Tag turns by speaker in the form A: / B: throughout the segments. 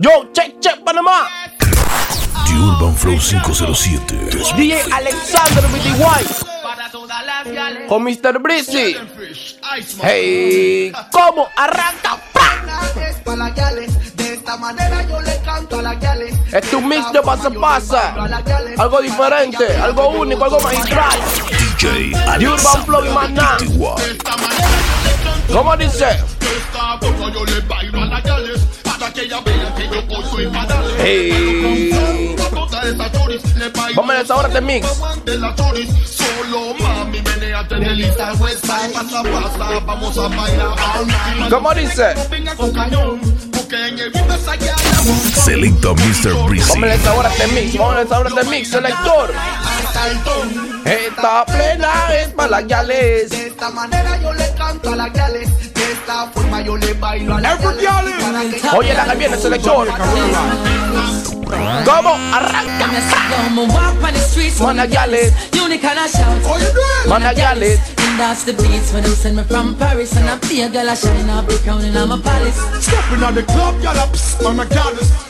A: Yo, check, check, Panamá.
B: The Urban Flow 507.
A: DJ Alexander BTY. Con Mr. Breezy. Hey, ¿cómo arranca?
C: De esta manera yo le canto a las gales.
A: Es tu mix de pasa pasa. Algo diferente, algo único, algo magistral.
B: DJ
A: The Urban Flow y más nada.
B: Alexander BTY.
A: ¿Cómo dice?
D: yo le bailo a las gales
A: Hey. Vamos a esa hora de mix.
D: night
A: ¿Cómo dice?
B: Selecta Mr. Breezy.
A: Vamos a esa hora de mix. Vamos a esa hora de mix, selector. Esta plena es para las gales.
C: De esta manera yo le canto a las gales. De esta forma yo le bailo a las que ella
A: Oye, la que viene, selector. ¿Cómo arranca?
E: And I shout.
A: managales.
E: And that's the beats when they send me from Paris. And I be a girl, I shine up the crown in my palace.
D: Stepping on the club, y'all up, gallus.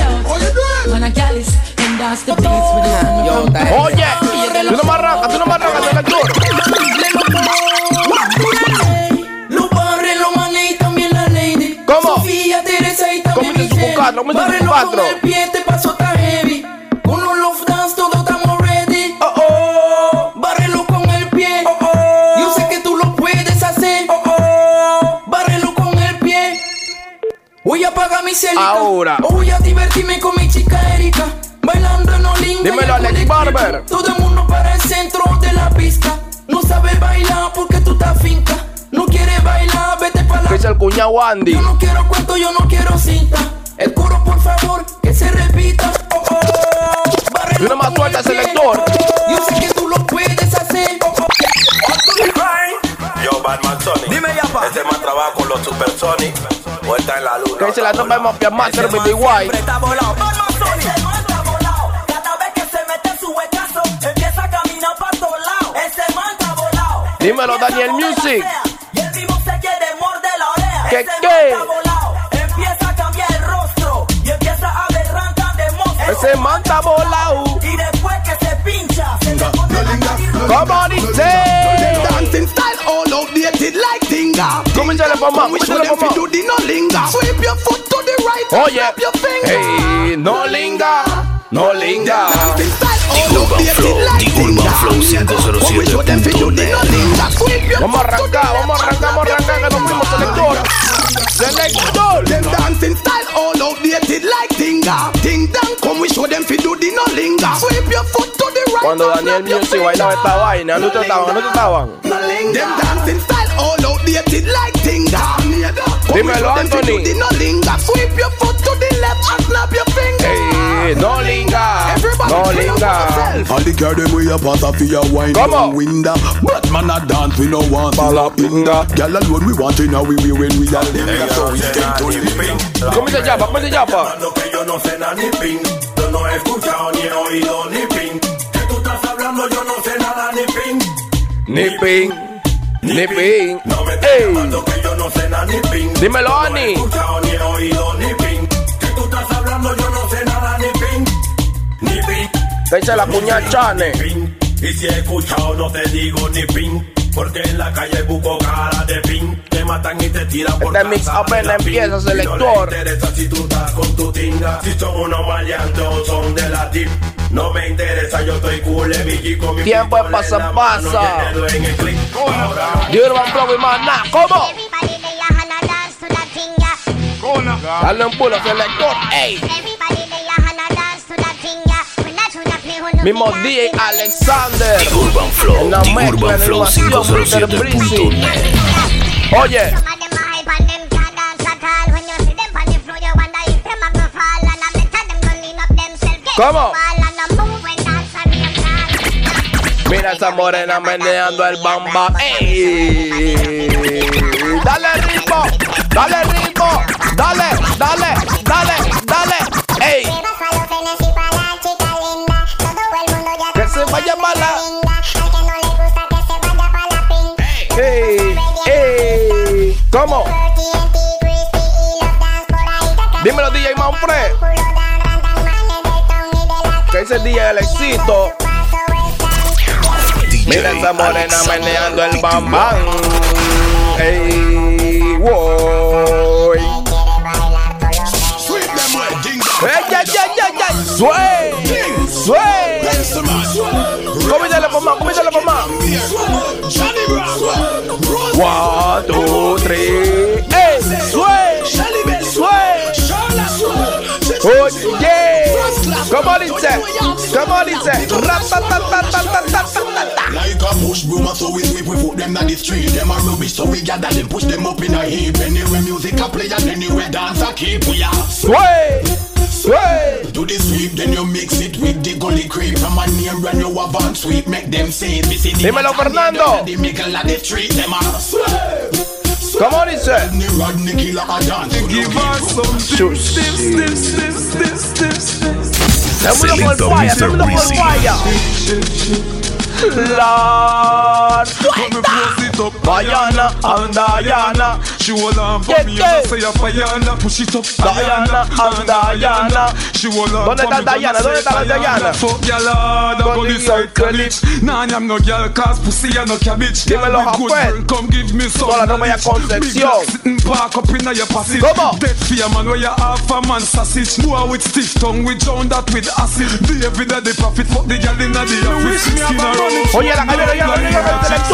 E: off the 90.
D: You are the most, right?
E: I'ma walk on the streets.
A: Managales.
E: Unique and I shout.
D: How you doing?
E: Man, I gallus. And that's the beats when they send me from Paris.
A: Oye, tú no me arrancas, tú no me arrancas,
E: y
A: cuatro.
E: con el pie, te paso
A: Ahora.
E: Voy a divertirme con mi chica Erika. Bailando en Olinga.
A: Dímelo, Alex. Barber.
E: Todo el mundo para el centro de la pista. No sabes bailar porque tú estás finca. No quieres bailar, vete para la
A: Que es el cuñado Andy.
E: yo no quiero cuento, yo no quiero cinta. El coro, por favor, que se repita. Oh, oh. Bárrelo
A: Y una más suelta, selector.
E: Yo sé que tú lo puedes hacer. Oh, oh.
F: Yo, Batman Sonic. Dime ya, pa. Este man trabaja con los Supersonic. Vuelta en la luna.
A: Que dice la.
G: Cada vez que se mete su huecazo, empieza a caminar para todos lados. Ese man está volado.
A: Dímelo, Daniel Music.
G: Y el vivo se quiere morder la oreja.
A: ¿Qué,
G: Ese
A: qué?
G: Empieza a cambiar el rostro. Y empieza a ver rantas de monstruo.
A: Ese man está volado.
G: Y después que se pincha, se le pone la
A: ¿Cómo dice?
C: Like Tinga.
A: ¿Cómo dice la mamá?
C: We
A: ¿Cómo
C: show
A: dice la
C: them fi
A: mamá?
C: do the no linger. Sweep your foot to the right. and
A: Oye,
C: snap your finger.
A: hey, no linga, no
C: all
B: The Urban Flow, The Urban. Flow
C: When we show them fi do the no
B: 507.net.
C: linger. Sweep your
A: Vamos a arrancar, vamos a
C: and
A: arrancar, vamos a arrancar, que nos fuimos, selector. Selector.
C: Them dancing style all outdated like Tinga. Ting dang, come we show them fi do the no linger. Sweep your foot.
A: Cuando Daniel Music bailaba esta vaina, no te estaban, no te estaban.
C: Them dancing style all outdated like tinga.
A: Dímelo, Anthony.
C: No linga, sweep your foot to the left and snap your finger.
A: Hey, no linga, no linga.
H: All the girl them way up out of a wine down window. But man a dance we no want
A: Palapinga.
H: Girl alone we want in our we when we all them. So we
A: can do it. Come here, Jabba,
F: come here, Jabba. No escucha ni oído ni pin Ni ping,
A: ni ping.
F: No me estés llamando que yo no sé nada ni ping.
A: Dímelo,
F: Yo no
A: Ani.
F: he escuchado ni he oído ni ping. Que tú estás hablando, yo no sé nada ni ping. Ni ping.
A: te dice la cuñada Chane.
F: Y si he escuchado no te digo ni pin. Porque en la calle busco cara de pin. Te matan y te tiran por
A: Este mix apenas
F: de
A: empieza,
F: Y no
A: selector.
F: le interesa si tú estás con tu tinga. Si son unos maleantes o son de la tip. No me interesa, yo estoy cool G con mi
A: Tiempo
F: pistola
A: pasa, pasa. The Urban Flow y más nada. ¿Cómo? Dale un pulo, selector. Ey, mismo DJ Alexander.
B: The Urban Flow, The Urban Flow
A: animación, Mr. Breezy.
B: 507.net.
A: Oye. ¿Cómo? Mira esa morena meneando el bamba. Ey. Dale ritmo, dale ritmo, dale, dale, dale, dale. Ey. Que se vaya para la ¿Cómo? Dímelo, DJ Manfred. Que ese día el éxito. Mira esa morena meneando el bambán. Ey,
H: wow.
A: Ey, ya, ya, ya! Sue, sue. Comítale, mamá, comítale, mamá.
H: Johnny
A: One, two, three. Hey, sway,
H: sway. Oh
A: yeah!
H: Come on,
A: it's it. Come on, it's it.
H: Like a push broom, so we sweep, we put them on the street. Them are rubbish, so we gather them, push them up in a heap. Anywhere music a play, and anywhere dance a keep. We are
A: sway.
H: Do the sweep, then you mix it with the gully creep. I'm a name brand new avant sweep, make them say it.
A: Dímelo, Fernando.
H: The middle of a. Come on, it's a
I: Give us some stiff, stiff, stiff, stiff, stiff, stiff.
A: Let me
B: look
A: fire, let
B: me
A: fire. Lord,
I: When me post it up,
A: Diana and Diana.
I: She hold on for me and say a Diana, push it up,
A: Diana and Diana.
I: She hold on
A: ¿Dónde
I: for me and say
A: Diana?
I: Fuck y'all hard, I
A: Con
I: go
A: the
I: the circle it. Nah, I'm no girl, cause pussy and no cabbage.
A: Dímelo, Rafael.
I: come give me some
A: Con la novia
I: knowledge.
A: Concepción.
I: Big black sitting park up in your passage. Dead fear man where you half a man sausage. Boy with stiff tongue, we drown that with acid. David that the prophet, fuck the girl in the office. Skin around.
A: Oye, la calle de Diana, Diana.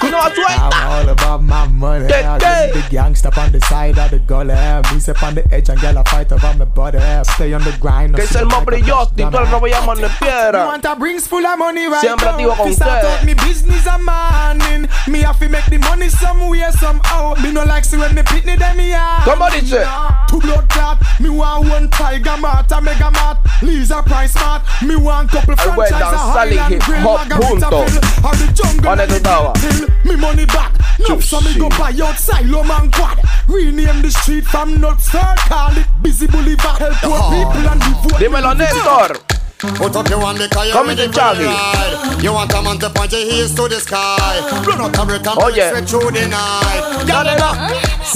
A: Tú no vas
D: I'm
A: suelta.
D: all about my money.
A: Get
D: I
A: that.
D: got the gangster on the side of the gully. Me step on the edge and girl I fight over my body. Stay on the grind.
A: Que es el más brilloso y tú no voy a mano en
D: You
A: piedra.
D: want a brings full of money right
A: Siempre
D: now.
A: activo con
D: Fi
A: usted.
D: me business a morning. Me have to make the money somewhere somehow. Me no like see when me pitney them me out.
A: ¿Cómo dice?
D: Two blood clot. Me want one tiger mart, a mega mart. Lisa price smart. Me want couple
A: Ay, güey,
D: franchise a
A: danzar y
D: Highland
A: hip
D: Grill,
A: hop
D: Margarita
A: juntos.
D: Phil. Or the jungle
A: ¿Dónde
D: and
A: tú
D: the
A: estabas?
D: hill. Me money back. No, so me go buy out Silo Man Quad. Rename the street from Nutsford. Call it Busy Boulevard. Help poor oh. people and devote.
A: Dímelo, Néstor.
J: Put up your one because you're
A: Come
J: ready
A: in,
J: for the
A: Charlie.
J: ride. You want a man to point your heels to the sky. Run out a brick and
A: Oh, yeah.
J: straight through the night.
A: La, la, la.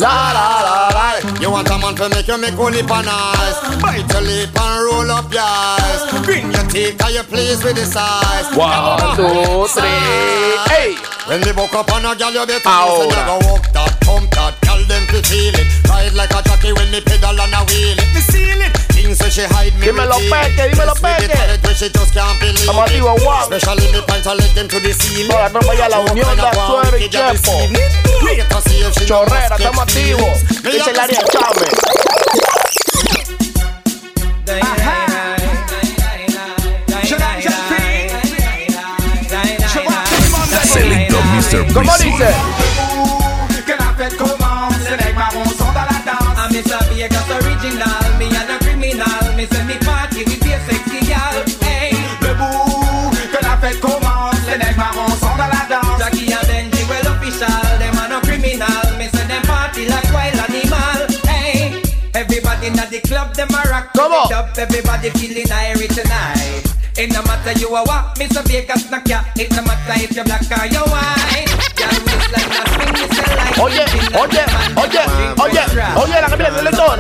A: La, la, la, la.
J: You want a man to make you make only pan eyes. Bite your lip and roll up your eyes. Bring your teeth and you pleased with the size.
A: One, two, three. Hey.
J: When they walk up on a gal, you better know say
A: Ahora.
J: you go walk that, pump that, tell them to feel it. Ride like a jockey when me pedal and a wheel it. Me seal it thing, so she hide me.
A: Dímelo, Peque, dímelo, Peque. Estamos activos, wow.
J: Especially me pants, I let them to the
A: scene. Ahora no vaya la unión de Azuero y Chepo. Chorrera, estamos activos. Dice el área
K: Chávez. Ajá. Selecto Mr. Breezy. Criminal. Me say party with your sexy gal. Hey, debout, que la fête commence, les mecs marrons sont dans la danse. Jackie and Benji, well official, them are criminal. Me say them party like wild animal. Hey, everybody in the club, them a rock.
A: ¿Cómo?
K: it up, everybody feeling airy tonight. It no matter you are what, Mr. Vegas knock ya. It no matter if you're black or you're white. Girl, waistline a swing, me say like
A: Oye, oye, oye, oye, oye, la cabina del lector.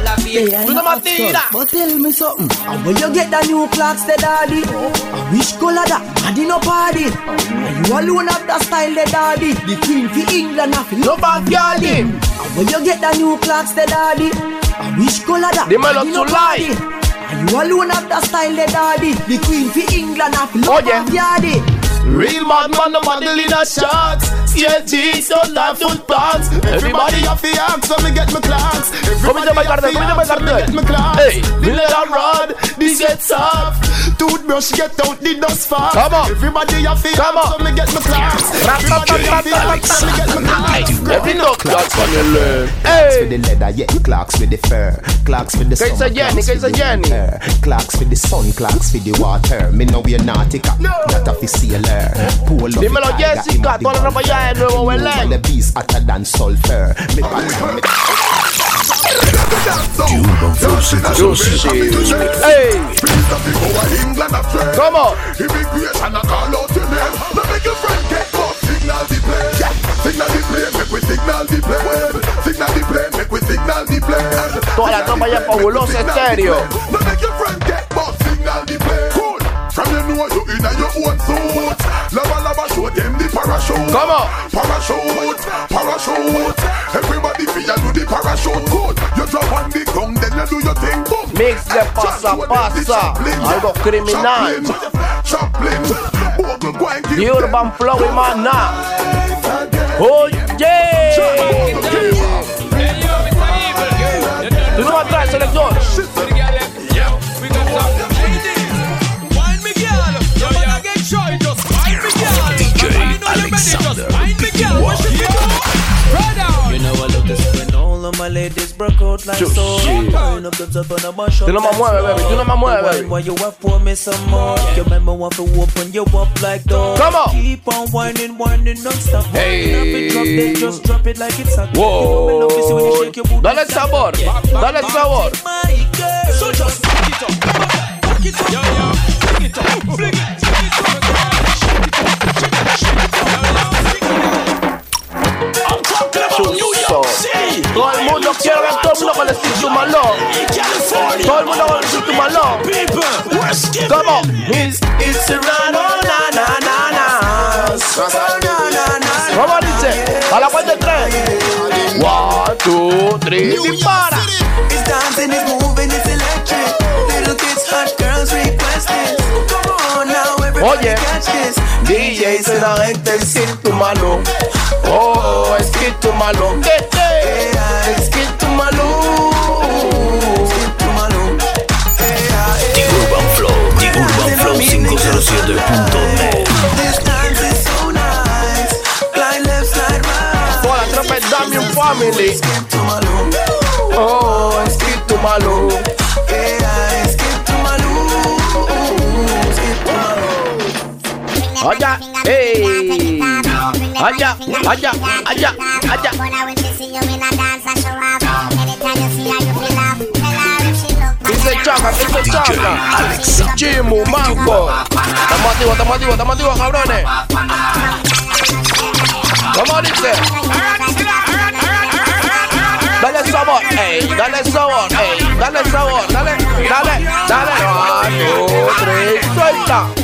A: Tú no más tiras.
G: But tell me something. And where you get the new clocks, the daddy? And which color that? Body no party. And you alone have the style, the daddy. The queen for England, have
A: No más fiali.
G: And where you get the new clocks, the daddy? And which color that?
A: Dímelo,
G: no party. You alone have the style, the daddy. The queen for England, have
A: Oye.
G: Oh, yardy.
A: Real madman, no model in a shots. CLG, don't have foot pants. Everybody have the arms, so me get my clocks. Everybody have the arms, so me get my clocks. Hey, her run, this get soft. Toothbrush get out the dust fast. Come on. Everybody have the arms, so me get my clocks. Everybody have the arms, so me get my clocks. Every no clocks on your leg.
L: Clocks with the leather, yeah. Clocks with the fur. Clocks with the
A: again,
L: clocks with the winter. Clocks with the sun, clocks with the water. Me know we're nautica, not a sailor. Pull up
A: Dímelo, Jessica, toda la ropa ya de Nuevo Belén.
L: The beast hotter than sulfur. Me pan- me-
B: The Urban Flow 507.
A: Hey, come on.
H: Immigration, I call out your name. Now make your friend get up. Signal the plane. Signal the plane, make we signal the plane. Signal the plane, make we signal the plane.
A: Toda la tropa ya fabulosa estéreo.
H: Now make your friend get up. Signal the plane. Cool. From you know you in your own suit. Lava lava show them the parachute.
A: Come on.
H: Parachute, parachute. Everybody feel you do the parachute. Good. You drop on the ground, then you do your thing. Boom.
A: Mix de pasa pasa. Algo criminal.
H: Chaplin. Bogle, go and give
A: The Urban Flow y más nada. Oye.
M: my ladies broke out like so.
A: Shit.
M: Up themselves on a mash up.
A: Do
M: not
A: my
M: more,
A: baby. Do not my
M: more,
A: baby.
M: Why you have for me some more? Your man want to open you up like door.
A: Come on.
M: Keep on whining, whining non-stop.
A: Hey.
M: Drop it, just drop it like it's a. Whoa.
A: Dale sabor. Dale sabor.
M: So just flick it up, flick it up, flick it.
A: Todo el mundo quiere ver todo el mundo con el sitio malón. Todo el mundo con el sitio malón. Come on. It's, it's oh, na, na, na, na. ¿Cómo dice? A la cuenta de tres. One, two, three, dispara.
M: It's dancing, it's moving, it's electric. Little kids, hot girls request it. Come on now, everybody
A: Oye.
M: catch this.
A: DJ se la gente sitio malo. Oh, es que tu malo. Es que tu malo.
B: The Urban Flow. The Urban Flow 507.net.
M: This dance is so nice. Glide left, slide right.
A: Toda la tropa es Damian Family. Oh, es que tu malo. Allá, hey. Allá, allá, allá, allá. Dice Chaca, dice Chaca. Chimu, Manco. Estamos activos, estamos activos, estamos activos, cabrones. ¿Cómo dice? Dale sabor, ey, dale sabor, ey, dale sabor, dale, dale, dale. One, two, three, suelta.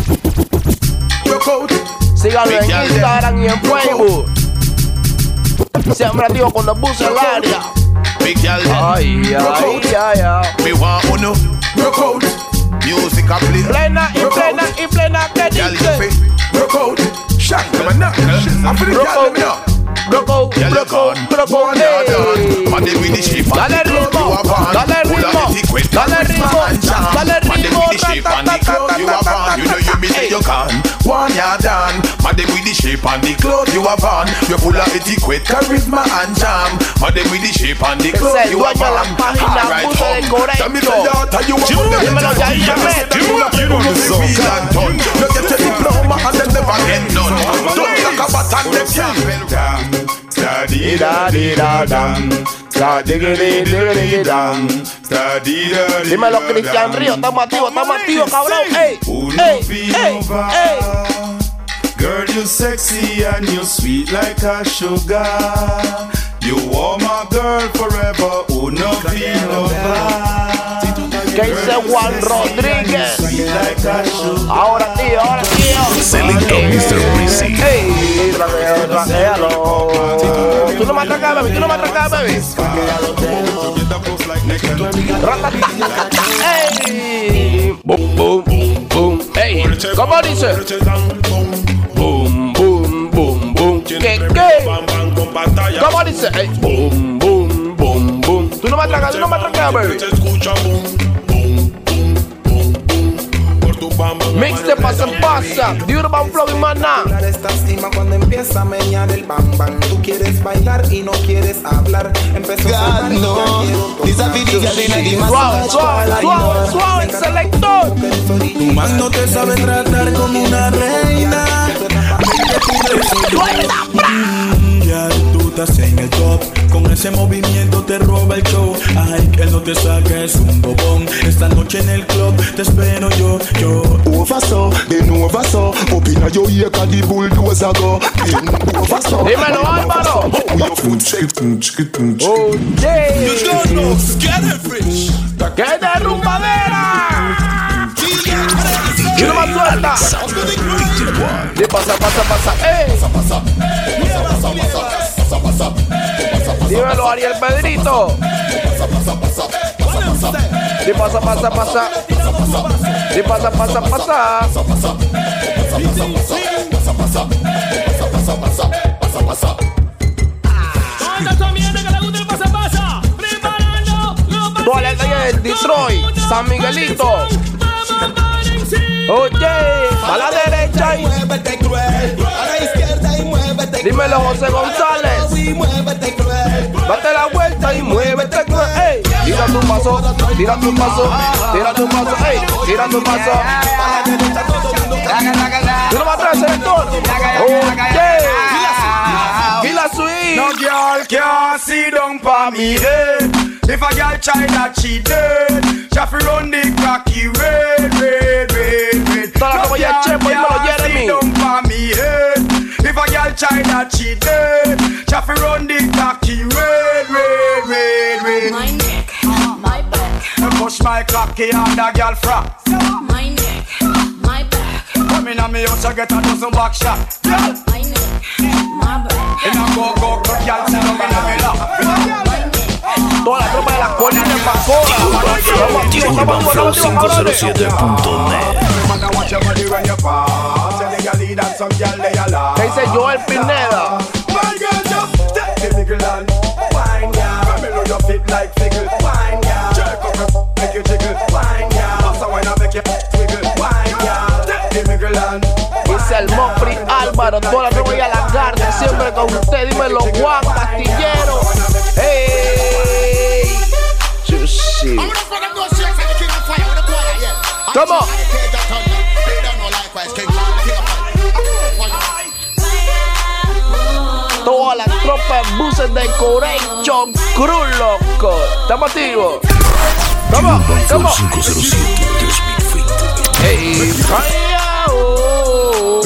A: Síganme en Instagram y en Facebook. Siempre digo cuando puse el área.
H: Big girl,
A: ay, ay, ay, ay.
H: Me want uno. Broke out. Music a play.
A: Plena y plena y plena que dice.
H: Broke out. Shot to my knuckle. I feel the girl in me now.
A: Broke
H: out,
A: broke
H: out, broke out,
A: hey.
H: Money with the shape and the
A: club
H: you are born.
A: Dale ritmo, dale ritmo, dale ritmo.
H: Money with the shape and the club you
A: are
H: born. You know you miss
A: it,
H: you can't one yard down. Madam with the shape and the clothes you have on. You're full of etiquette, charisma and charm. Madam with the shape and the
A: clothes
H: you have on. Alright, home. Tell me the daughter you
A: want.
H: You know the song. You get a diploma and then never get none. Don't talk about that. Daddy, daddy, daddy, daddy da dam, study diggity diggity dam, study da
A: Dímelo, Cristian Río, estamos activos, estamos activos, cabrón. Ey, ey, ey, ey.
N: Girl, You're sexy and you're sweet like a sugar.
O: You are my girl forever. Oh, no feel no
A: ¿Qué dice Juan Rodríguez? Ahora tío, ahora tío.
B: Selecto Mr. Breezy.
A: Ey. Tú no me atracas, baby, tú no me atracas, baby. Ey. Boom, boom, boom. Ey, ¿cómo dice? Boom, boom, boom, boom. ¿Qué, qué? ¿Cómo dice? Ey, boom, boom. Tú no me atracas, tú no me atracas, baby. Mix te pasa en pasa, The Urban Flow y maná.
P: Esta cima cuando empieza a menear el bam bam. Tú quieres bailar y no quieres hablar. Empezó a saltar y ya quiero
A: Suave, suave, suave, suave, selector.
M: Tu man no te sabe tratar como una reina. Mm, tú estás en el top. Con ese movimiento te saques un bobón. Esta noche en el club te espero yo, yo.
C: Over so, then over so. Up inna your ear 'cause the bulldozer go. Then over so.
A: Dímelo, Álvaro. Oh, yeah.
M: You don't know, get rich.
A: ¡Que de rumbadera! Y no más suelta. Y pasa, pasa, pasa. ¡Ey! Dímelo, Ariel Pedrito. Y pasa, pasa, pasa. Y pasa, pasa, pasa. Toda la calle de Detroit, San Miguelito. Oye, a la derecha y
P: Muévete cruel, a la izquierda y muévete
A: dímelo José González.
P: y muévete cruel.
A: Date la vuelta y muévete, cruel. ey. Tira tu paso, tira tu paso, tira tu paso, ey, tira tu paso. Tú no me atrás, selector. Oye, y la suite.
N: No girl can sit down pa me head. If a girl try that she dead. She fi run the cocky red, red, red, red. No girl
A: dímelo,
N: can sit down pa me head. If a girl try that she dead.
Q: my
N: cocky and a girl frack.
Q: My neck, my back.
N: Come in on me house, get a dozen back shot. Girl,
Q: my neck, my back.
N: In a go go go, girl, sit down in a me lap.
A: Joel Pineda.
N: Girl.
A: Dice el Álvaro, toda la tropa y a la carne, siempre con usted, dímelo Juan Castillero. ¡Ey! Chuchi. ¿Cómo? Toda la tropa de buses de Coration Cruz, loco. ¿Estamos activos? ¿Cómo?
B: Urban Flow
A: ¿Cómo?
B: 507
A: Hey, fire! Oh.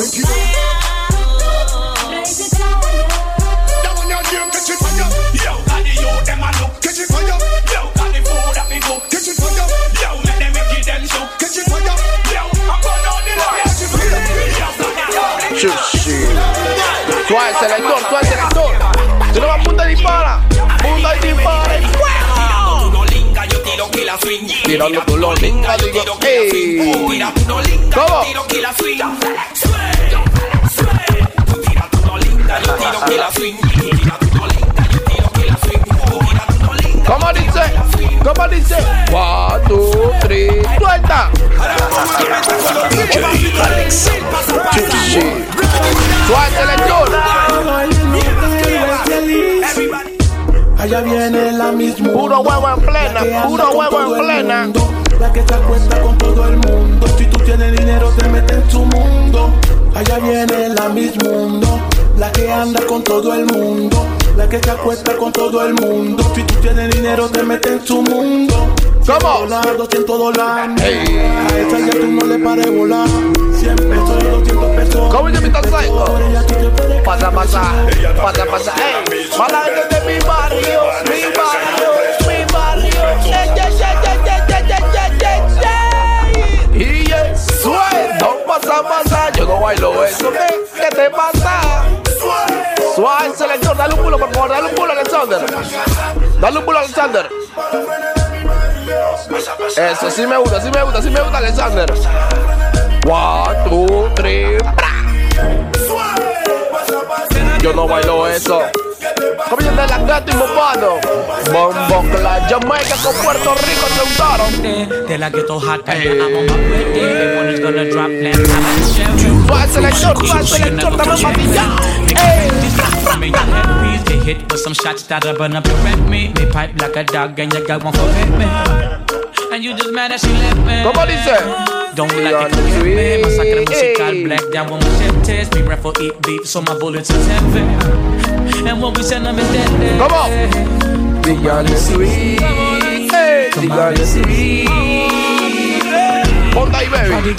A: Yo, sí. Suave, selector, suave, selector. Tenemos punta de hispana. Tirando tu lolinga, digo, ¡ey! ¿Cómo? ¿Cómo dice? ¿Cómo dice? One, two, three, suelta.
B: DJ
A: selector.
M: Allá viene la misma.
A: Puro huevo en plena, puro huevo en plena.
M: mundo, La que se acuesta con todo el mundo. Si tú tienes dinero, te mete en su mundo. Allá viene la misma mundo. La que anda con todo el mundo. La que se acuesta con todo el mundo. Si tú tienes dinero, te mete en su mundo.
A: ¿Cómo?
M: Dólar, 200 dólares. A esa ya tú no le pares volar. 100 pesos, 200 pesos.
A: ¿Cómo dice Mr. Psycho? Pasa, pasa, pasa, pasa, ey. Para la gente de mi barrio, mi barrio, mi barrio. Ey, ey, ey, ey, ey, ey, ey, ey, ey. No pasa, pasa. Yo no bailo eso, ¿qué? ¿Qué te pasa? Suave, selector, dale un culo, por favor, dale un culo, Alexander. Dale un culo, Alexander. Eso sí me gusta, sí me gusta, sí me gusta, Alexander. One, two, three. Yo no bailo eso. Comienza de la gata y mopado. Bombo la Jamaica con Puerto Rico se untaron.
E: De la ghetto hot and eh. I'm on my way. Everyone is gonna drop. I'm
A: Suave selector, suave selector, dame patilla.
E: Your headpiece get hit with some shots up your red meat. Me pipe like a dog and you got one for hit me. And you just mad that she left me.
A: ¿Cómo dice?
E: Don't like it, forget me. Masacre musical, black down when we ship test. Be ref for eat beef, so my bullets is heavy. And when we send them, it's dead.
A: Come on. The girl is sweet. Hey, the girl is sweet. Ponte ahí, baby.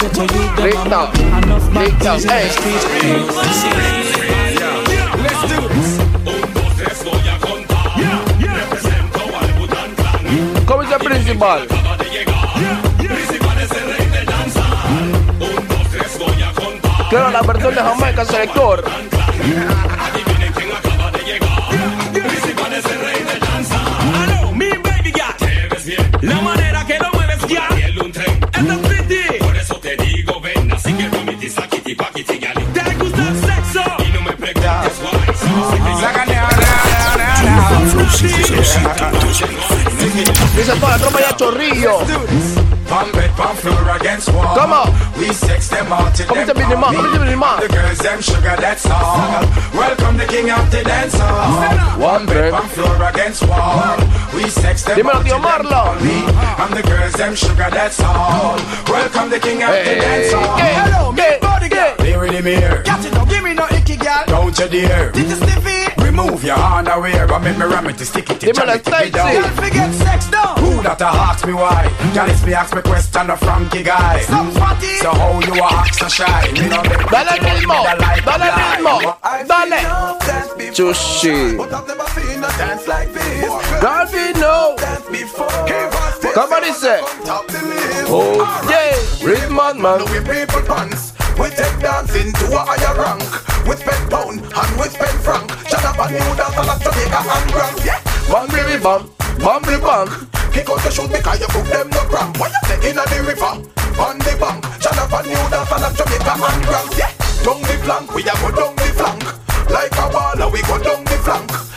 A: Listo. Listo. Hey. ¿Cómo es el principal? Claro, la versión de Jamaica Selector.
F: La manera que lo mueves ya.
N: Pump it, pump floor against wall.
A: Come on.
N: We sex them out to
A: Come
N: them
A: to Minima, come to Minima.
N: The girls them sugar, that's all. Welcome the king of the dance hall.
A: One
N: Pump it, pump floor against wall. We sex them
A: Dímelo,
N: out
A: tío
N: to them
A: Marlon.
N: only. And the girls them sugar, that's all. Welcome the king of the dance hall.
A: Hello, me body girl.
N: Here in the mirror.
D: Catch it, don't give me no icky girl.
N: Don't you dare.
D: Did you stiffy?
N: Remove your underwear and make me ram it to stick it to jam it to me down.
A: Stacy.
D: Girl, forget sex now.
N: Who that a ask me why? Girl, it's me ask me question a Frankie guy.
D: Stop fatty.
N: So how you a act so shy? Me no make
A: Dale al ritmo, dale al ritmo, dale. Chushi. God we know. Come dice. Oh yeah, Rhythm man.
H: We people pants. We take dancing to a higher rank. With pen pound and with pen frank. Shut up and new dance like Jamaica and Grand. Yeah.
A: Bam baby bam, bam bam.
H: Kick out the shoot because you cook them no cramp. Why you say inna the river? On the bank. Shut up and new dance like Jamaica and Grand. Yeah. Down the flank, we a go down the flank. Like a baller, we go down the flank.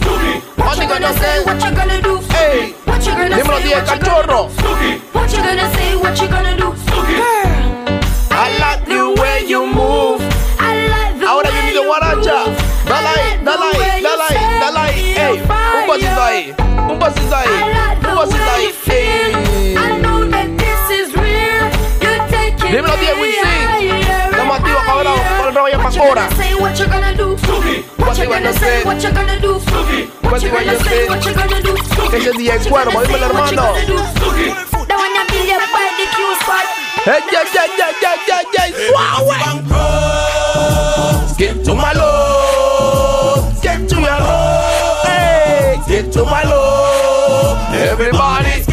R: What
Q: you gonna say? What you gonna do?
A: Ey,
Q: What you gonna
A: dímelo,
Q: say?
A: DJ
Q: What you gonna
A: Cachorro.
Q: What you gonna say? What you gonna do? Girl,
A: I like the way you move.
Q: I like the
A: Ahora
Q: way
A: yo
Q: you
A: guaracha. Dale ahí, dale ahí, dale ahí, dale ahí. Ey, un pasito ahí, un pasito ahí,
Q: gonna say? What you gonna do? What you gonna say? What you gonna do?
A: Ese es DJ Cuervo, dímelo, hermano.
Q: gonna do? That wanna be your body cute spot.
A: Hey, yeah, yeah, yeah, yeah, yeah, yeah. Suave. Get to my love. Get to your love. Hey, get to my love. Everybody.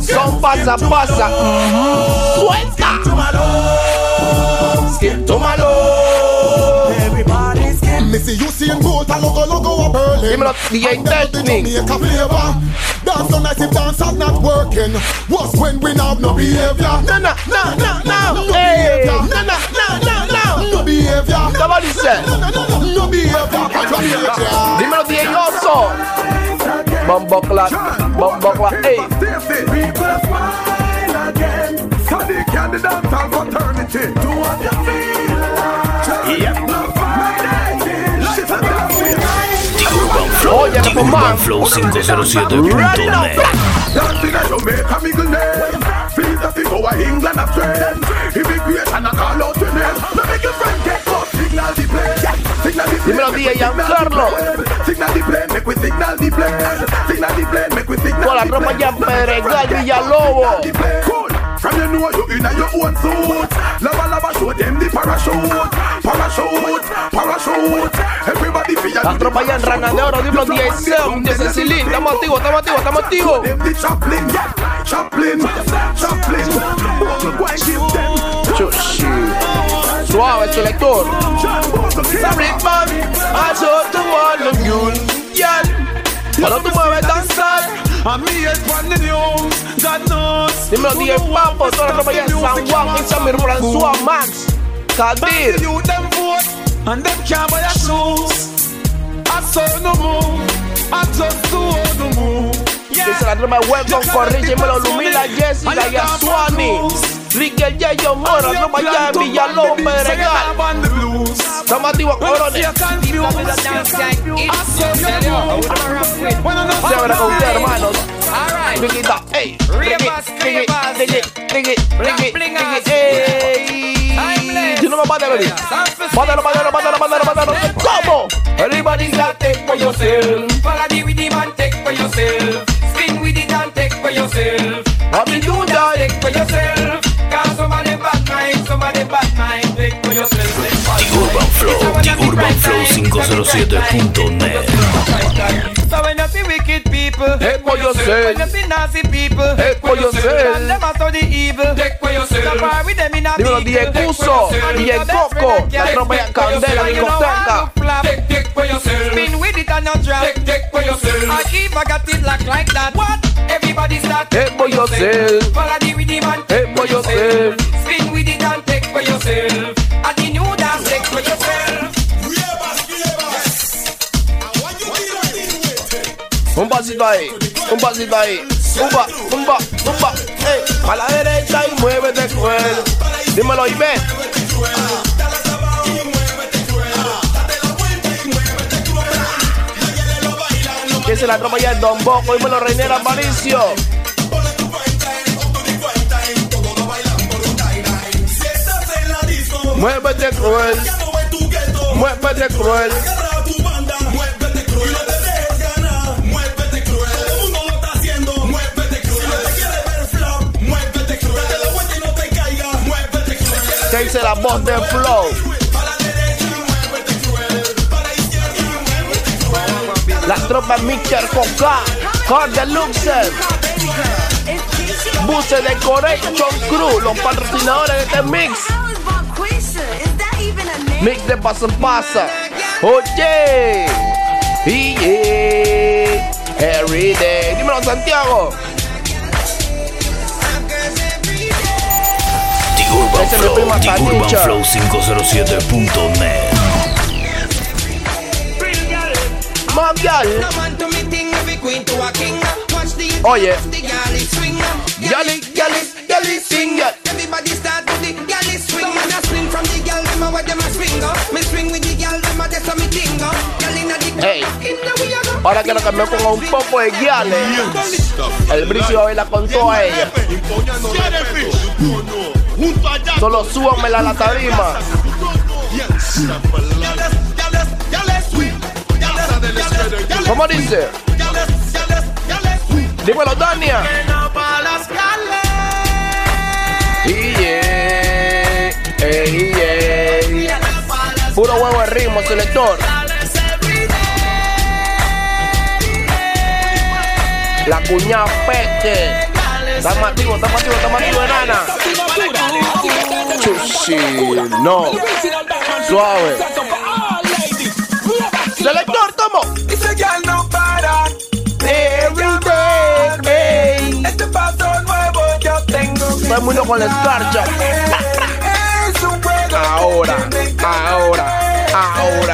A: Son pasa, pasa. Mhm. Suelta. Get to my love.
C: Everybody's getting Me see you seeing both a logo logo a Berlin
A: Dímelo, DJ Technic.
C: Jamaica flavor Dance so nice if dance are not working What's when we have no behavior
A: No, no, no, no, no.
C: No behavior
A: no, no, no, no, no.
C: No behavior
A: Somebody said.
C: No, no, no, no, no behavior behavior
A: Dímelo, DJ Oso. Bombo clat, bombo clat. Hey.
H: People smile again. So they can the dance all fraternity. Do what you feel like. Yep.
B: The Urban Flow,
H: Oye, The
A: Dímelo, DJ Giancarlo. Con la
H: ropa
A: ya Pedregal,
H: Villalobo. From you know you in your own suit. Lava lava show them the parachute, parachute, Parachute. Everybody feel
A: La tropa ya en Rana de Oro, dímelo, DJ Sam, de Cecilín. Estamos activos, estamos activos, estamos activos.
H: Chaplin, Chaplin, Chaplin. Go and give them.
A: Chushi. Suave, selector. Man, I to one of you. Yeah. Cuando tú mueves danzar.
I: A mí es pan de Dios, God knows.
A: Dímelo, DJ Papo, toda la tropa ya en San Juan, en François, Max, Kadir.
I: And them can't buy a shoes. I saw no move. I just do no move.
A: Yeah. Esa la welcome for Richie Melo Lumila, Jessica y a Suami. Ricky Yeyo Mora, no vaya a Villalón, Meregal. Estamos activos, corones. Se habrá con usted, hermanos. Riquita, ey. Ricky, Ricky, Ricky, Ricky, Ricky, Ricky, Ricky, Ricky, no me mata, Ricky. Mátalo, mátalo, mátalo, mátalo, mátalo. ¿Cómo? Everybody got take for yourself.
K: Follow the and take for yourself. Spin with it and take for yourself.
A: Mean, you die.
K: Take for yourself. Cause some of them bad mind, some of them bad mind. Take for yourself.
B: The Urban Flow, The Urban Flow 507.net.
K: wicked people,
A: Take for yourself.
K: When you see nasty people,
A: Take for yourself.
K: And them are the evil. Take for yourself. So far with them in a
A: Dímelo, DJ
K: vehicle.
A: Cuso, DJ
K: if you're desperate,
A: Coco,
K: you
A: la ya
K: for
A: Candela. Nico
K: You know
A: Tanka.
K: how to flap.
S: Take, take for yourself.
K: Spin with it and not drop.
S: Take, take for yourself.
K: I keep I got it locked like that. What? Everybody start.
A: Take for yourself.
K: Follow the rhythm and
A: Take for yourself. Un pasito ahí, un pasito ahí. Zumba, zumba, zumba. Ey, a la derecha y muévete cruel. Dímelo, Ivette. Que se la tropa ya el Don Boco, dímelo, Reinera Aparicio. Muévete cruel. Muévete cruel. La voz de Flow. La tropa Mixer Coca, Car Deluxe, Buses Decoration Crew, los patrocinadores de este mix. Mix de paso en paso. Oye, y yeah, every day. Dímelo, Santiago.
K: King. Watch the
A: Oye.
K: the galley swing.
A: Galley, galley, galley swing, yeah.
K: Everybody start with the galley swing. Some man a swing from the gal, them a what them a swing. Me swing with the gal, them a that's a me thing. uh. Gal inna the
A: Hey. Ahora quiero que me ponga un poco de guiales. El bricio baila con toda ella. Solo súbamela a la tarima. ¿Cómo dice? Dímelo, Dania. Yeah, ey. Puro huevo de ritmo, selector. La cuña peque. Estamos activos, estamos activos, estamos activos, enana. Chushi, no. Suave. Selector, ¿cómo?
I: Dice girl no para.
A: Every day.
I: Este paso nuevo yo tengo que
A: Todo el mundo con la escarcha. Ahora, ahora, ahora.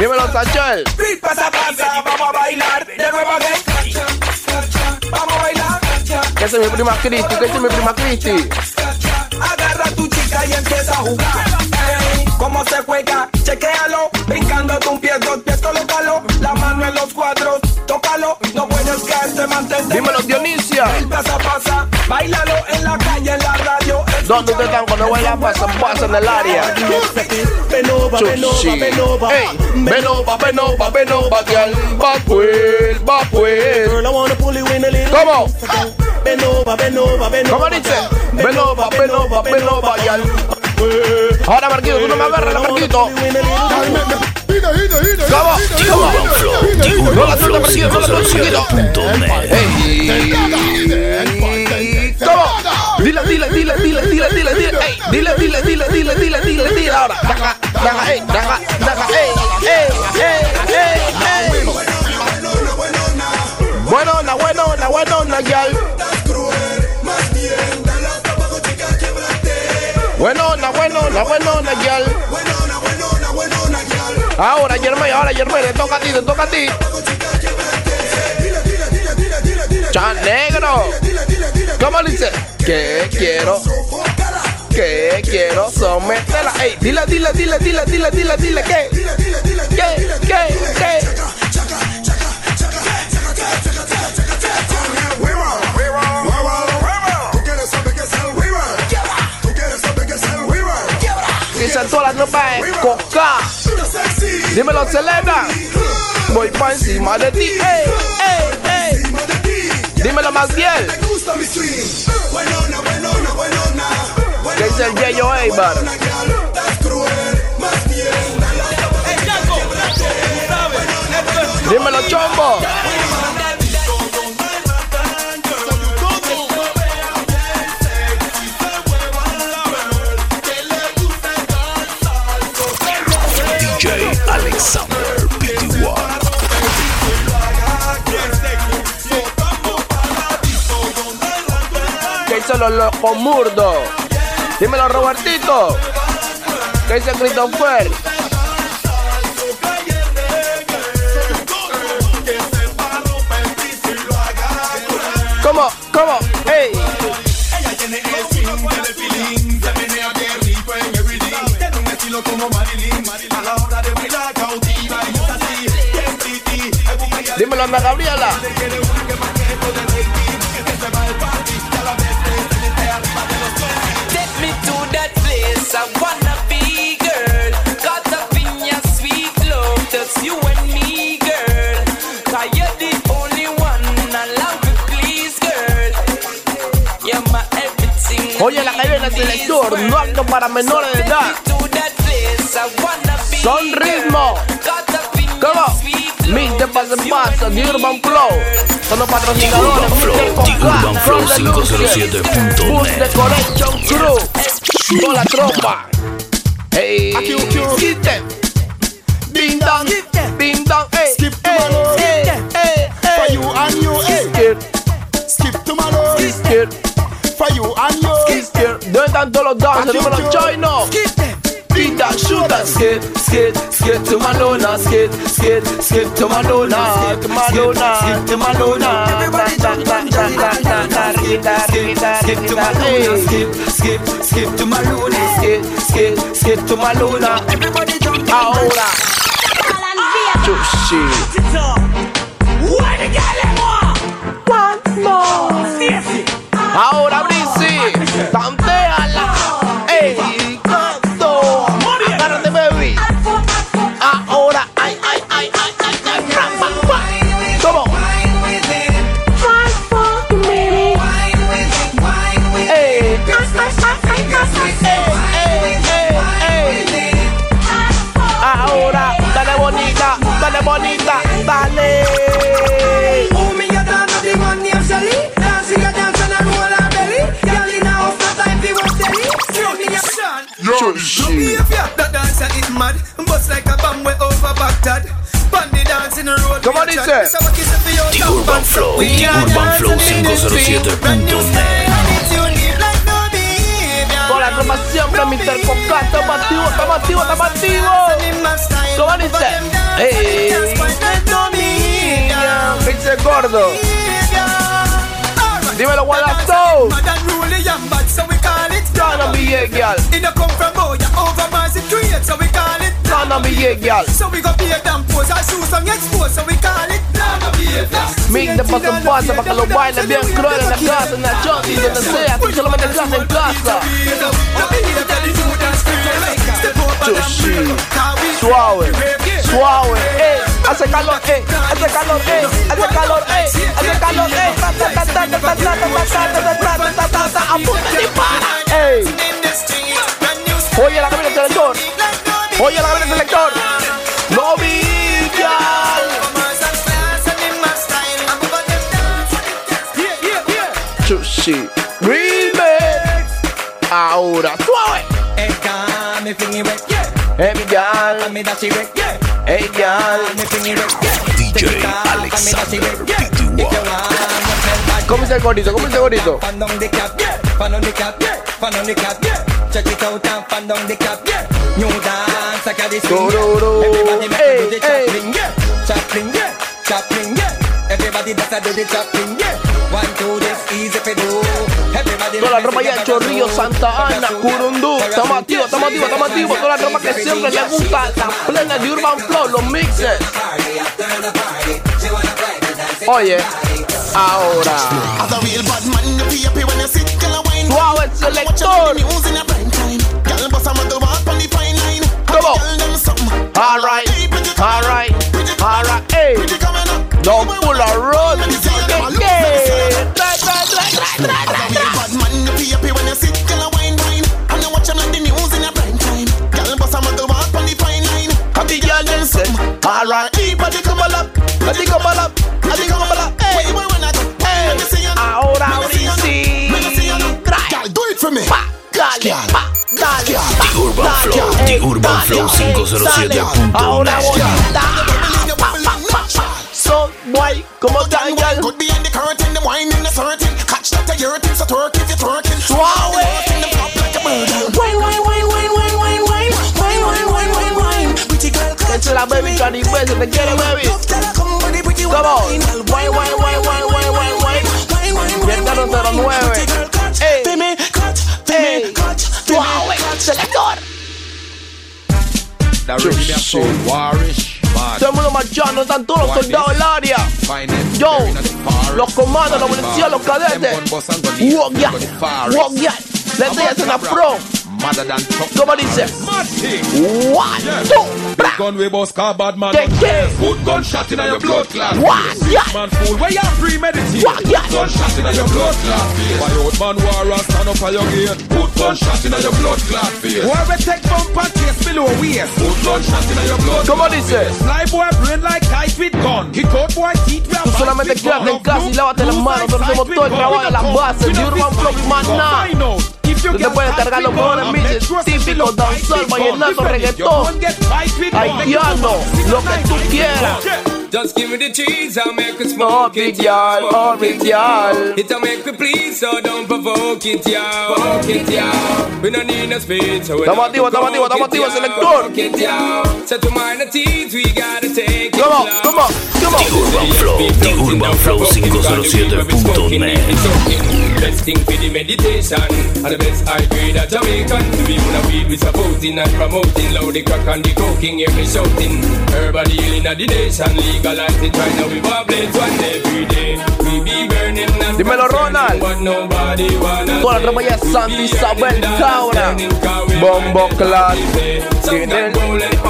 A: Dímelo, Sachel.
I: Pasa, pasa. Vamos a bailar. De nuevo again. Vamos a bailar.
A: Esa es mi prima Cristi, esa es mi prima Cristi.
T: agarra a tu chica y empieza a jugar. Ey, ¿Cómo se juega? Chequéalo, brincando tu pie, dos pies, colócalo. La mano en los cuadros, tócalo. No puedes caerte, mantente.
A: Dímelo, Dionisia.
T: Pasa, pasa, bailalo en la calle, en la radio.
A: ¿Dónde ustedes están cuando bailan? Pasan, pasan en el área. Chuchi. Ey, ven over, ven over, ven over, girl. Va pues, va pues. ¿Cómo? ¿Cómo dice? Ven over, girl. Ahora, Marquito, tú no me agarras, Marquito. ¿Cómo? ¿Cómo? No la suelta, Marquito, no la suelta, Marquito. Ey. Dile, dile, dile, dile, dile, dile, dile, ey, dile, dile, dile, dile, dile, dile, dile, ahora, daja, daja, ey, daja, daja, ey, ey, ey, ey, ey. Buenona, buenona, buenona, yal. Buenona, buenona, buenona, yal. Ahora, Germán, ahora, Germán, te toca a ti, te toca a ti. Chan negro. ¿Cómo dice? Que quiero. Que quiero someterla. Ey, dile, dile, dile, dile, dile, dile, dile, ¿qué? ¿Qué? ¿Qué? ¿Qué? Dicen todas las notas en coca. Dímelo, celebra. Voy pa' encima de ti. Ey, ey, ey. Dímelo más bien. ¿Qué dice el Yeyo Eibar? Dímelo, chombo. ¿Qué hizo los locos murdos? Dímelo, Robertito. ¿Qué dice? ¿Cómo? ¿Cómo? ¡Ey!
U: Ella tiene el feeling, se menea. Tiene un estilo como Marilyn, a la hora de cautiva
A: Dímelo, Ana Gabriela. Selector, no apto para menores de edad. Son ritmo.
K: Caught up in
A: ¿Cómo? Mr. Pasa Pasa, The Urban Flow. Son los patrocinadores.
B: Urban Flow. The Urban Flow
A: From the Lucian,
B: 507.net.
A: Bus de Collection Crew. Toda la tropa. Hey. System. Ding dong. Ding dong. Hey.
C: Skip to
A: hey, hey, hey.
C: For you and you, hey.
A: Skip.
C: Skip to my love.
A: Skip.
C: For you and Doing
A: that dollar dance, and even on China. Skip them. Beat that, shoot that, skip, skip, skip to Madonna, skip, skip, skip to Madonna, skip to Madonna, skate to Madonna. Everybody jump, jump, jump, jump, jump, jump, skip, skip to Madonna, skip, skip, skip to Madonna, skate, skate, skate to Madonna. Everybody jump, jump, ahora.
K: Chuchi. One, more. One more. Ahora, Brisi, tanteala. Shot.
A: Chushi.
K: That dancer is mad, bust like a bomb way over Baghdad. Bandy dance in the road.
A: ¿Cómo dice?
B: The Urban Flow, The Urban Flow 507.net.
A: Con la tropa siempre, Mr. Coca, estamos activos, estamos activos, estamos activos. ¿Cómo dice? Ey, ¿qué dice el gordo? Dímelo, Guadalajara. Tana me a girl.
K: Come from Boya, over my it so we call it.
A: Tana me a girl.
K: So we go pay a damn pose, shoes expose, so we call it.
A: Mix de paso en paso para que lo bailen bien cruel en la casa, en la choti, donde sea, tú solamente en casa, en casa. Chushi, suave, suave, eh, hace calor, eh, hace calor, eh, hace calor, eh, hace calor, eh, ta ta ta ta ta ta ta ta ta ta ta ta ta ta ta apunta y dispara, eh. Oye la del oye la del selector, no. Chushi, ahora suave.
K: me fling it, yeah.
A: Hey, mi gal.
K: Me dash it, yeah.
A: Hey, gal.
K: Me fling it, yeah.
A: DJ Alexander ¿Cómo está el gorito? ¿Cómo está el gorito?
K: Fan on the cap, yeah. Fan on the cap, yeah. Fan on the cap, yeah. Check it out and fan on the cap, yeah. New dance, I got this thing, yeah. Everybody make
A: Hey,
K: do the
A: hey.
K: chopping, yeah. Chopping, yeah. Chopping, yeah. Everybody that's a do the chopping, yeah.
A: Toda la ropa ya el Chorrillo, Santa Ana, Curundú. Estamos activos, estamos activos, estamos activos. Toda la ropa que siempre le gusta, las plenas de Urban Flow, los mixes. Oye, ahora. Wow, el selector. ¿Cómo?
C: All right, all
A: right, all right, hey. Don't pull a roll. Yeah, yeah.
C: Bad man, you a prime
A: ahora
C: do it for me.
A: Pa, dale, pa, dale, dale,
B: Flow, The Urban
A: dale,
B: Flow 507.net.
A: dale. Ahora boy, como
C: Girl,
A: la baby, try these besos, te quiero baby.
V: Come
A: on, why,
V: why, why, why, why,
A: why,
V: why. Pime, cut, pime,
A: cut,
V: pime,
A: selector.
W: La rubia so warish.
A: Todo el mundo marchando, están todos los soldados del área. Yo, los comandos, la policía, los cadetes. Walk walk pro.
W: Madder than.
A: ¿Cómo dice?
W: Mad thing.
A: One, two,
W: Big gun we bust car bad man.
A: Get get.
W: Good gunshot in your blood clot.
A: What? Yeah.
W: Man fool, where you premeditate?
A: What? Yeah.
W: Gunshot in your blood clot. Why out man war and stand up for your gate? Good gunshot in your blood clot face. Why we take bumper case below waist? Good gunshot in your blood
A: ¿Cómo
W: clot
A: dice?
W: Fly boy brain like tight with gun. Kick out boy teeth we
A: Tú solamente quédate en casa y lávate las manos. Nosotros hacemos todo el trabajo de las bases de Urban Flow y más nada. Tú te puedes cargar los mejores mixes típicos, danzar, vallenato, reggaetón, haitiano, lo que tú quieras.
X: Just give me the cheese, I'll make it
A: Oh,
X: smoke it,
A: y'all, oh, big y'all.
X: It'll make me please, so don't provoke it, y'all. Provoke it, y'all. We don't need no speed, so we
A: Estamos
X: don't
A: activos, estamos activos, estamos
X: provoke it,
A: activos,
X: y'all.
A: selector.
X: Provoke it, y'all. So to mind the teeth, we gotta take
A: Come on, come on, come on.
B: The Urban Flow, The Urban Flow 507.net.
X: Best thing for the meditation And the best high grade of Jamaican To be one of weed we supporting and promoting Loud the crack and the coking, hear me shouting Herbal healing of the nation Legalize it right now we vibrate one every day We be burning and
A: Dímelo, Ronald.
X: What nobody wanna
A: Toda la tropa ya es Santa Isabel Cabra. Bombo Class. Tienen.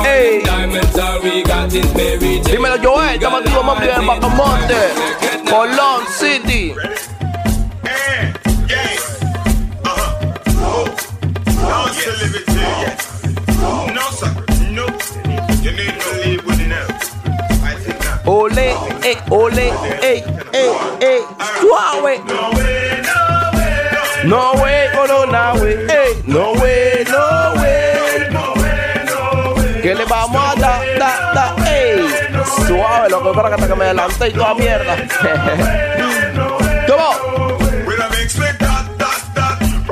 A: Ey.
X: Diamonds all we got is buried
A: Dímelo, Joel, estamos activos, más bien, Bacamonte, Colón City. Ole, eh, ole, eh, eh, eh, eh. ey, suave. No way, no way, no way. Suave, loco, para que hasta que me adelanté y toda mierda. ¿Cómo?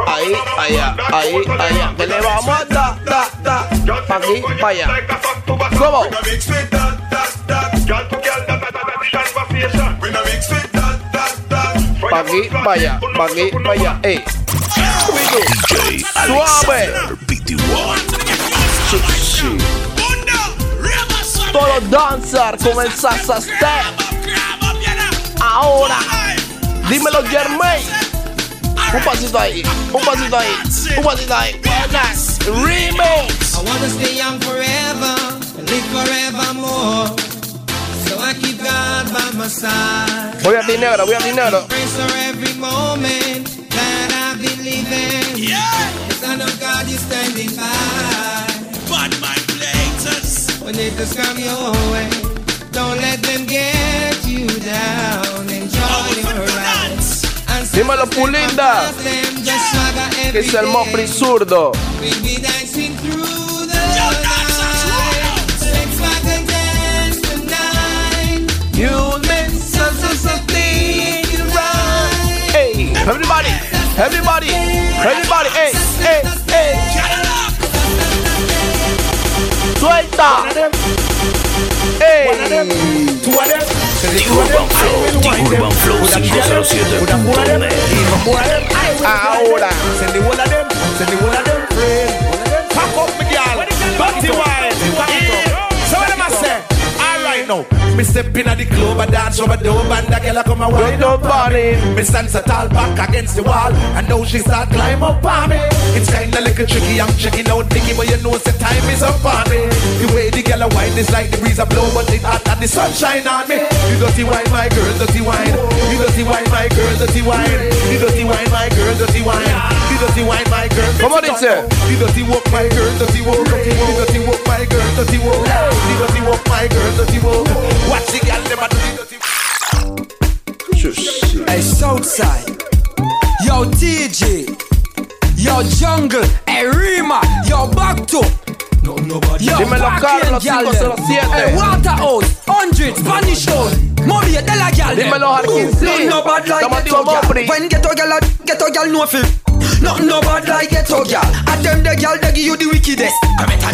A: Ahí, allá, ahí, allá. Que le vamos a dar, dar, dar. Pa' aquí, pa' allá. ¿Cómo? Pa' aquí, pa' allá, pa' aquí, pa' allá, ey.
B: DJ
A: Suave.
B: Alexander BT1.
A: Todo danzar con el salsa step. Ahora, dímelo Germain. Un pasito ahí, un pasito ahí, un pasito ahí. Buenas. Remix.
K: I wanna stay young forever and live forevermore. So I keep God by my side.
A: Voy a dinero, voy a dinero.
K: Praise for every moment that I've been living. Yeah. The Son of God is standing by. When they just come your way, don't let them get you down. Enjoy your ride. And
A: Dímelo Pulinda. Que
K: every
A: es el
K: day.
A: Mopri zurdo.
K: We'll be
A: Suelta.
B: The Urban Flow, The Urban Flow 507.net.
A: Ahora.
P: Send the one of them, send the one of them friend. Pack up me girl, dirty wine. Now, me step in at the club, I dance over the and the girl a come and wind up on me. Me stand so tall back against the wall, and now she start climb up on me. It's kinda little tricky, I'm checking out Nicky, but you know the time is up on me. The way the girl a wine is like the breeze a blow, but it hot and the sunshine on me. You dirty wine, my girl, dirty wine. You dirty wine, my girl, dirty wine. You dirty wine, my girl, dirty wine. You dirty wine, my girl.
A: ¿Cómo dice?
P: You dirty walk, my girl, dirty walk. You dirty walk, my girl, dirty walk. You dirty walk, my girl, dirty walk. Watch the girl, them a do the dirty
Y: Hey, Southside. Yo, TJ. Yo, Jungle. Hey, Rima. Yo, Bakto. Yo,
A: Dímelo,
Y: Backend
A: Carlos,
Y: gal
A: 507.
Y: Hey, Waterhouse. 100. Spanish House. Moby, de la gal them.
A: Dímelo, Harkinsi.
Y: No, no bad like
A: Estamos
Y: ghetto
A: activos,
Y: gal.
A: Mopri.
Y: When ghetto gal, ghetto gal no feel. Nothing no bad like ghetto gal. At them the gal they give you the wickedest.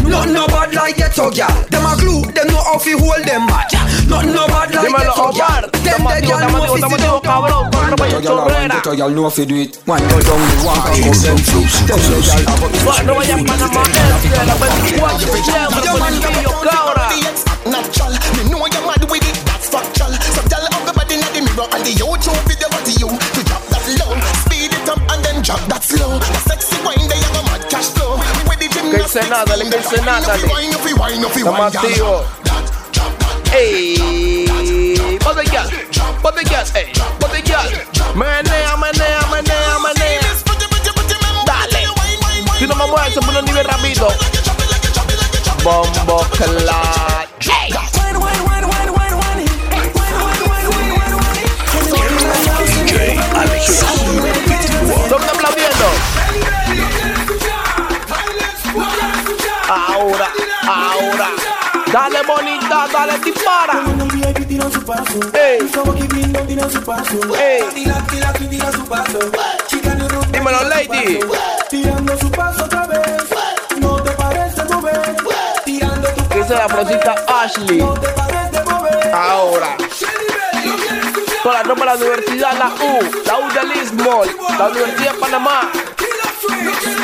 Y: Nothing no bad like ghetto gal. Them a glue, them know how fi hold them mad. Nothing no bad like
A: Dímelo,
Y: ghetto gal.
A: Omar.
Y: Them
A: Estamos
Y: the
A: activos,
Y: gal
A: estamos
Y: know
A: activos,
Y: fi
A: estamos
Y: sit
A: activos,
Y: down.
A: cabrón. Con Roberto Chorrera.
Y: Ghetto gal know fi do it. One go down the walk and go send Tell the gal have a
A: Va, No vayas para Panamá Este, la 24 siempre con el niño cabra.
C: Natural, me know you're mad with it, that's factual. So tell everybody in the mirror and the YouTube
A: hice nada, le hice nada. Estamos activos. Ey, botella, botella, ey, botella. Menea, menea, menea, menea. Dale. Si no me mueves, se pone un nivel rápido. Bombo clad. Ahora. Dale bonita, dale dispara. Ey. Ey. Dímelo, lady.
M: Tirando su paso otra vez. No te parece mover. Tirando tu
A: Que dice la profesita Ashley. Ahora. Toda la ropa de la universidad, la U, la U del Istmo, la Universidad de Panamá.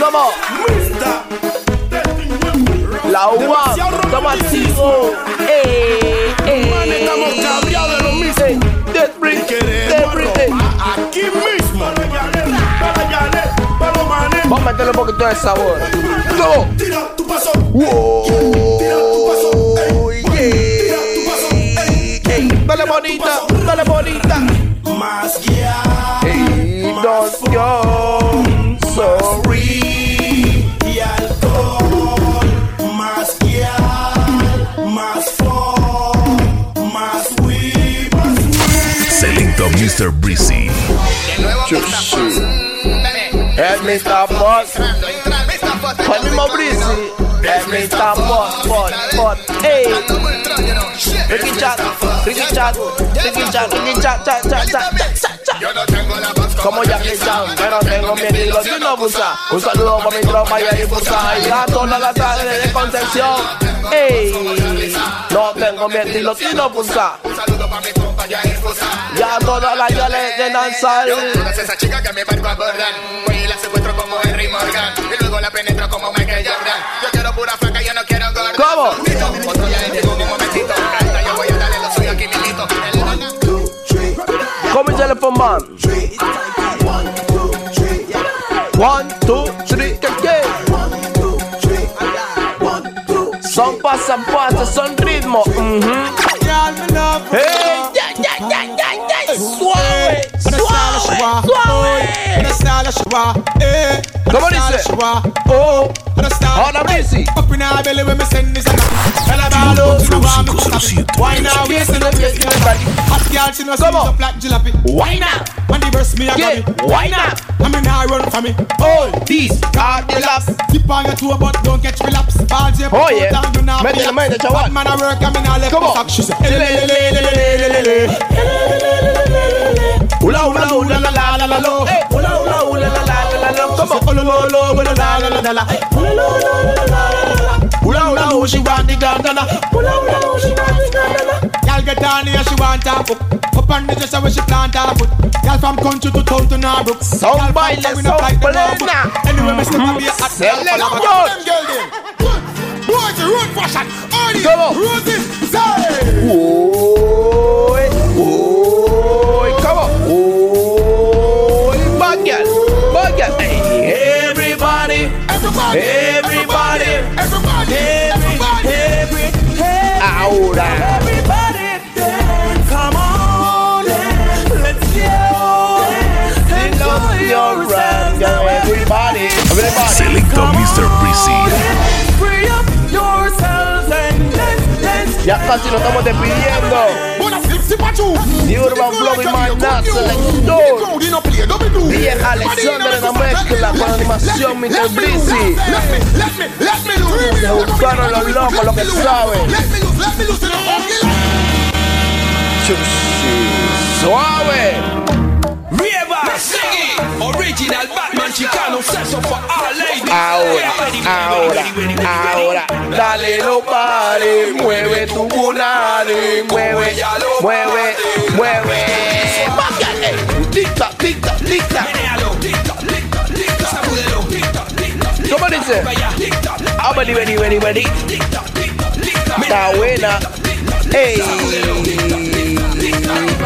A: ¿Cómo? La UAM, estamos activos. Eh, eh.
C: Estamos cabreados de lo mismo.
A: Eh, Death Brick, Death Brick, eh.
C: Aquí mismo.
A: Vamos a meterle un poquito de sabor. ¿Cómo?
C: Tira tu paso.
A: Wow. Es Mr. Boss. Con mismo Breezy. Es Mr. Boss, Boss, Boss. Ey. Ricky Chat, Ricky Chat, Ricky Chat, Ricky Chat, chat, chat, chat, chat. Como Jackie Chan, pero tengo miedo y lo no busa. Un saludo para mi tropa y a difusa. Y a toda la sangre de Concepción. Ey. No tengo miedo y lo no busa.
C: Un saludo para mi compa
S: vaya a expulsar.
A: Ya todas las yales de danzar.
S: Todas esas chicas que me barco abordan. Voy y la secuestro como Henry Morgan. Y luego la penetro como Michael Jordan. Yo quiero pura flaca, yo no quiero gorda.
A: ¿Cómo?
S: Otro ya llegó un momentito. Yo voy a darle lo suyo aquí mismito.
A: Come telephone man. One, two, three, que que. Son pasan pasan, son ritmo. Come on, this Oh, all I'm busy.
D: Up in our belly when we send this. Why now? Why now? When me, Why now? I'm in high run for me. All these are the laps. On your toe, but don't catch relapse. Ball.
A: Oh yeah.
D: Men
A: in the mind
D: that. Man, I work. I'm in all left.
A: Come on.
D: She said. Ula ula la la la la Come on ula la la la la la Ula ula ula ula la la la la Ula ula ula she want the gandana Ula ula ula she want the gandana Y'all get down here she want her foot Up on the dresser where she plant her foot Y'all from country to town to Norbrook
A: Son baile, son plena.
D: Anyway me step up here at girl them Boys the road fashion
A: Come on.
D: Roses Say
A: Oi, oi, come on. Everybody,
D: Everybody
A: everybody,
D: Everybody
A: every, every, ahora.
D: Everybody come on, let's go,
A: yeah, everybody, everybody.
B: Selector Mr. Breezy.
D: free up yourselves and let's, let's
A: Ya casi nos estamos despidiendo. The Urban Flow y Maná Selector. DJ Alexander en la mezcla con animación Mr. Breezy. Se buscaron los locos, lo que saben. Suave. Ahora, ahora, ahora, dale no pare, mueve tu bulare, mueve, mueve, mueve. Bájale, tic-tac, tic-tac, tic-tac. ¿Cómo dice? Ah, vení, vení, vení, vení. Está buena. Ey,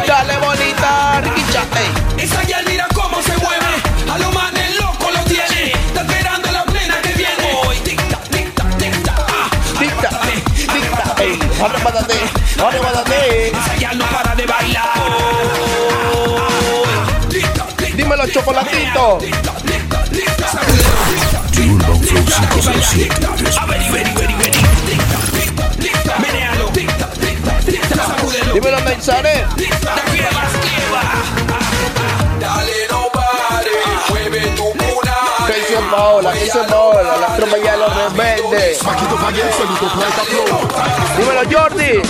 A: dale bonita, riquicha, ey.
Z: Esa ya mira cómo se mueve, a lo manes loco lo tiene. Está esperando la plena que viene. Hoy, tic-tac, tic-tac, tic-tac, ah.
A: Tic-tac, tic-tac, ey. Ahora párate, ahora párate.
Z: Esa ya no para de bailar.
A: Dímelo, chocolatito.
B: The Urban Flow 507.
Z: A ver, vení, vení. Menealo.
A: Dímelo,
Z: más Dale, no pare, mueve tu cuna.
A: ¿Qué dice Paola? ¿Qué dice Paola? La tropa ya lo rebelde. Dímelo, Jordi.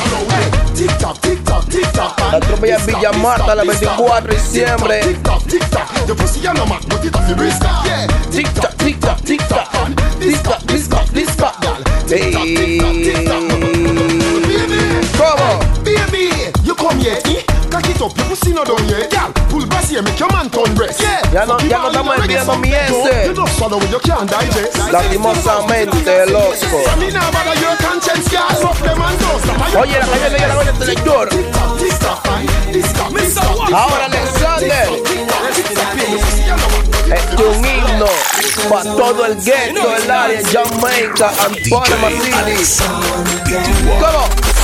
A: La tropa ya en Villa Marta, la 24 de diciembre. Tic-tac, tic-tac, tic-tac. Tic-tac, tic-tac, tic-tac. ¿Cómo?
C: You come here, eh? Cock it up, your pussy not done yet. Girl, pull back here, make your man turn breast. Yeah.
A: Ya no, ya no estamos enviando mi ese.
C: You don't swallow with your can't digest.
A: Lastimosamente, loco.
C: I mean, now bother your conscience, girl. Fuck them and don't stop.
A: Oye, la calle de la calle de lector. Ahora, Alexander. Es un himno para todo el gueto, el área, Jamaica, and Panama City. ¿Cómo?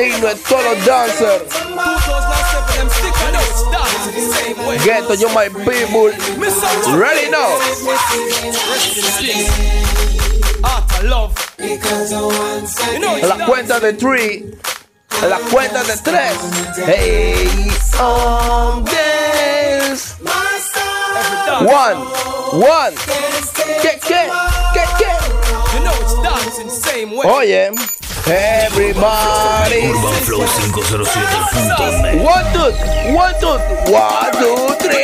A: Todos los my people. Ready now. La cuenta de three. En la cuenta de tres. Hey. One, one. ¿Qué, qué, qué, qué? Oye, Everybody.
B: Urban Flow 507.net.
A: One, two, one, two, one, two, three.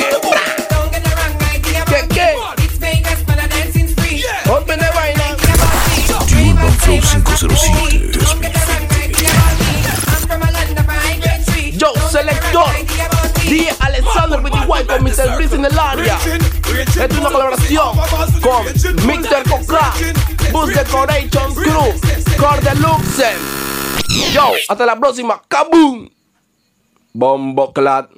A: Open the 507
B: Yo, selector. Alexander with white
A: con Mr. Breeze en el área. Esta es una colaboración con Mr. Bus Decoration Crew, Cordeluxe. Yo, hasta la próxima. Kaboom. Bombo Clat.